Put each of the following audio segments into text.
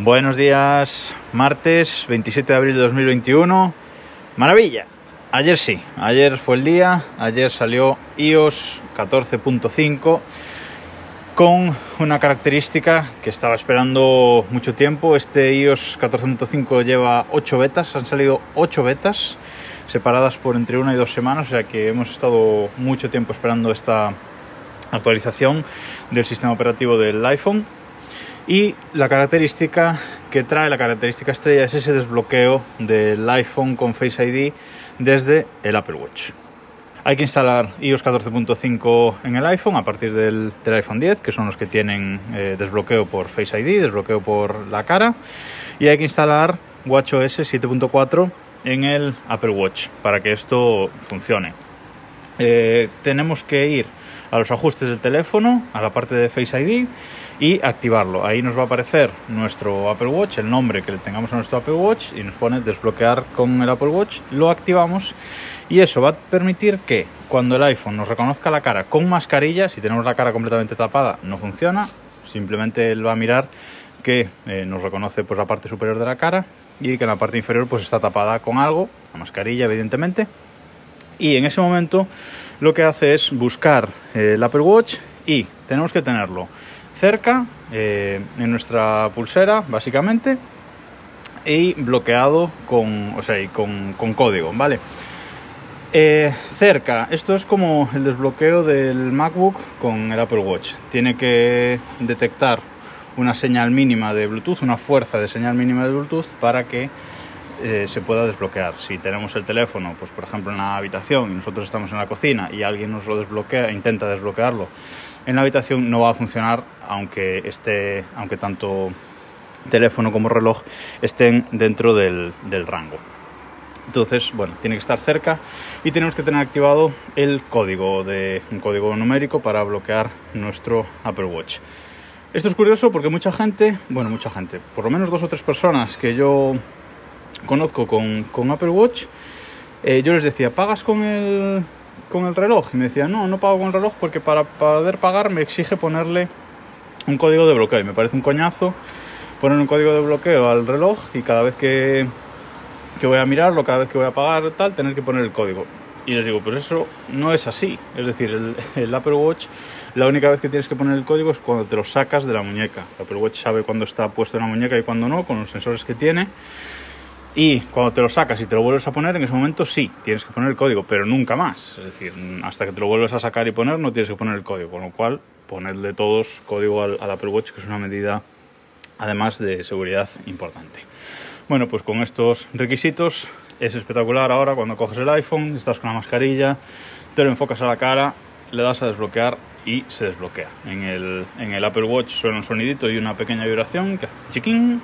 Buenos días, martes 27 de abril de 2021. Maravilla. Ayer sí, ayer fue el día, ayer salió iOS 14.5 con una característica que estaba esperando mucho tiempo. Este iOS 14.5 lleva 8 betas, han salido 8 betas separadas por entre una y dos semanas, o sea que hemos estado mucho tiempo esperando esta actualización del sistema operativo del iPhone y la característica que trae, la característica estrella, es ese desbloqueo del iPhone con Face ID desde el Apple Watch. Hay que instalar iOS 14.5 en el iPhone a partir del, iPhone 10, que son los que tienen eh, desbloqueo por Face ID, desbloqueo por la cara. Y hay que instalar WatchOS 7.4 en el Apple Watch para que esto funcione. Eh, tenemos que ir a los ajustes del teléfono, a la parte de Face ID y activarlo. Ahí nos va a aparecer nuestro Apple Watch, el nombre que le tengamos a nuestro Apple Watch y nos pone desbloquear con el Apple Watch. Lo activamos y eso va a permitir que cuando el iPhone nos reconozca la cara con mascarilla, si tenemos la cara completamente tapada no funciona, simplemente él va a mirar que eh, nos reconoce pues la parte superior de la cara y que en la parte inferior pues está tapada con algo, la mascarilla evidentemente. Y en ese momento lo que hace es buscar eh, el Apple Watch y tenemos que tenerlo cerca, eh, en nuestra pulsera, básicamente, y bloqueado con, o sea, con, código, ¿vale? Eh, cerca, esto es como el desbloqueo del MacBook con el Apple Watch. Tiene que detectar una señal mínima de Bluetooth, una fuerza de señal mínima de Bluetooth para que eh, se pueda desbloquear. Si tenemos el teléfono, pues por ejemplo en la habitación y nosotros estamos en la cocina y alguien nos lo desbloquea, intenta desbloquearlo en la habitación no va a funcionar aunque esté, aunque tanto teléfono como reloj estén dentro del, rango. Entonces, bueno, tiene que estar cerca y tenemos que tener activado el código de un código numérico para bloquear nuestro Apple Watch. Esto es curioso porque mucha gente, bueno, mucha gente, por lo menos dos o tres personas que yo conozco con, Apple Watch, eh, yo les decía, ¿pagas con el, con el reloj. Y me decía, no, no pago con el reloj porque para poder pagar me exige ponerle un código de bloqueo. Y me parece un coñazo poner un código de bloqueo al reloj y cada vez que, que voy a mirarlo, cada vez que voy a pagar, tal, tener que poner el código. Y les digo, pero eso no es así. Es decir, el, el, Apple Watch, la única vez que tienes que poner el código es cuando te lo sacas de la muñeca. El Apple Watch sabe cuándo está puesto en la muñeca y cuándo no, con los sensores que tiene. Y cuando te lo sacas y te lo vuelves a poner, en ese momento sí, tienes que poner el código, pero nunca más. Es decir, hasta que te lo vuelves a sacar y poner, no tienes que poner el código. Con lo cual, ponerle todos código al, Apple Watch, que es una medida, además de seguridad, importante. Bueno, pues con estos requisitos es espectacular ahora cuando coges el iPhone, estás con la mascarilla, te lo enfocas a la cara, le das a desbloquear y se desbloquea. En el, en el Apple Watch suena un sonidito y una pequeña vibración que hace chiquín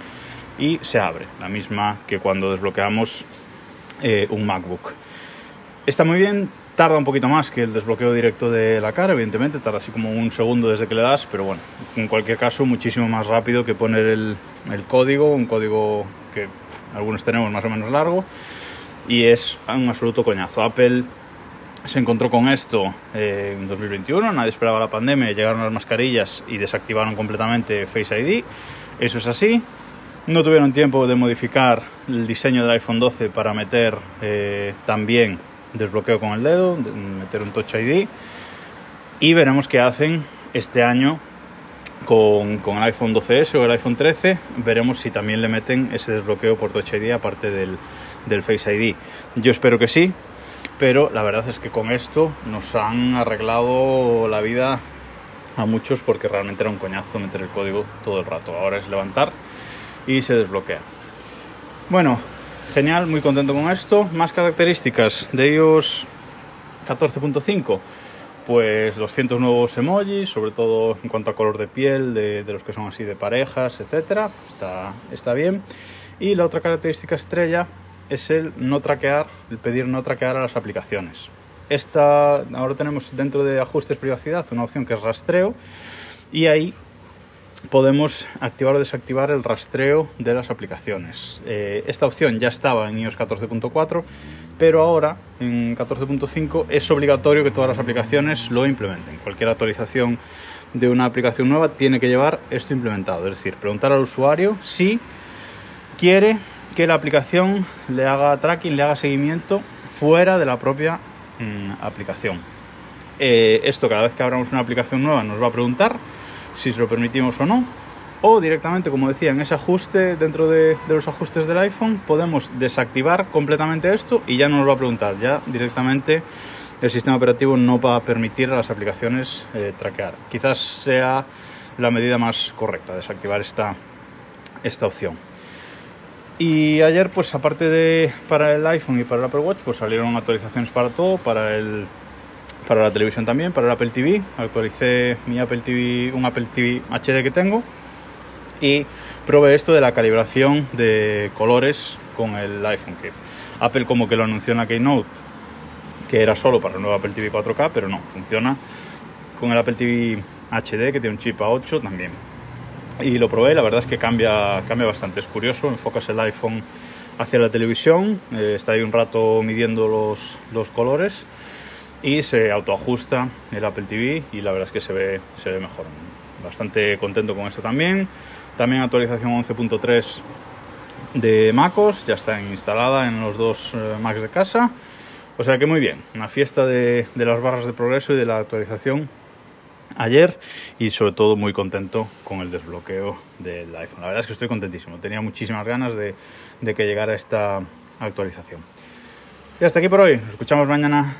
y se abre, la misma que cuando desbloqueamos eh, un MacBook. Está muy bien, tarda un poquito más que el desbloqueo directo de la cara, evidentemente, tarda así como un segundo desde que le das, pero bueno, en cualquier caso muchísimo más rápido que poner el, código, un código que algunos tenemos más o menos largo, y es un absoluto coñazo. Apple se encontró con esto eh, en 2021, nadie esperaba la pandemia, llegaron las mascarillas y desactivaron completamente Face ID, eso es así, no tuvieron tiempo de modificar el diseño del iPhone 12 para meter eh, también desbloqueo con el dedo, meter un Touch ID y veremos qué hacen este año con, el iPhone 12S o el iPhone 13. Veremos si también le meten ese desbloqueo por Touch ID aparte del, del Face ID. Yo espero que sí, pero la verdad es que con esto nos han arreglado la vida a muchos porque realmente era un coñazo meter el código todo el rato. Ahora es levantar y se desbloquea. Bueno, genial, muy contento con esto. Más características de iOS 14.5. Pues 200 nuevos emojis, sobre todo en cuanto a color de piel, de, los que son así de parejas, etcétera. Está, está bien. Y la otra característica estrella es el no traquear, el pedir no traquear a las aplicaciones. Esta, ahora tenemos dentro de ajustes privacidad una opción que es rastreo y ahí podemos activar o desactivar el rastreo de las aplicaciones. Eh, esta opción ya estaba en iOS 14.4, pero ahora en 14.5 es obligatorio que todas las aplicaciones lo implementen. Cualquier actualización de una aplicación nueva tiene que llevar esto implementado. Es decir, preguntar al usuario si quiere que la aplicación le haga tracking, le haga seguimiento fuera de la propia mm, aplicación. Eh, esto cada vez que abramos una aplicación nueva nos va a preguntar si se lo permitimos o no. O directamente, como decía, en ese ajuste, dentro de, los ajustes del iPhone, podemos desactivar completamente esto y ya no nos va a preguntar. Ya directamente el sistema operativo no va a permitir a las aplicaciones eh, traquear. Quizás sea la medida más correcta, desactivar esta, esta opción. Y ayer, pues aparte de para el iPhone y para el Apple Watch, pues salieron actualizaciones para todo, para el para la televisión también, para el Apple TV. Actualicé mi Apple TV, un Apple TV HD que tengo y probé esto de la calibración de colores con el iPhone, que Apple como que lo anunció en la Keynote, que era solo para el nuevo Apple TV 4K, pero no, funciona con el Apple TV HD que tiene un chip A8 también. Y lo probé, la verdad es que cambia, cambia bastante, es curioso, enfocas el iPhone hacia la televisión, eh, está ahí un rato midiendo los, los colores y se autoajusta el Apple TV y la verdad es que se ve, se ve mejor. Bastante contento con esto también. También actualización 11.3 de MacOS, ya está instalada en los dos eh, Macs de casa. O sea que muy bien, una fiesta de, de las barras de progreso y de la actualización ayer y sobre todo muy contento con el desbloqueo del iPhone. La verdad es que estoy contentísimo, tenía muchísimas ganas de, de que llegara esta actualización. Y hasta aquí por hoy, nos escuchamos mañana.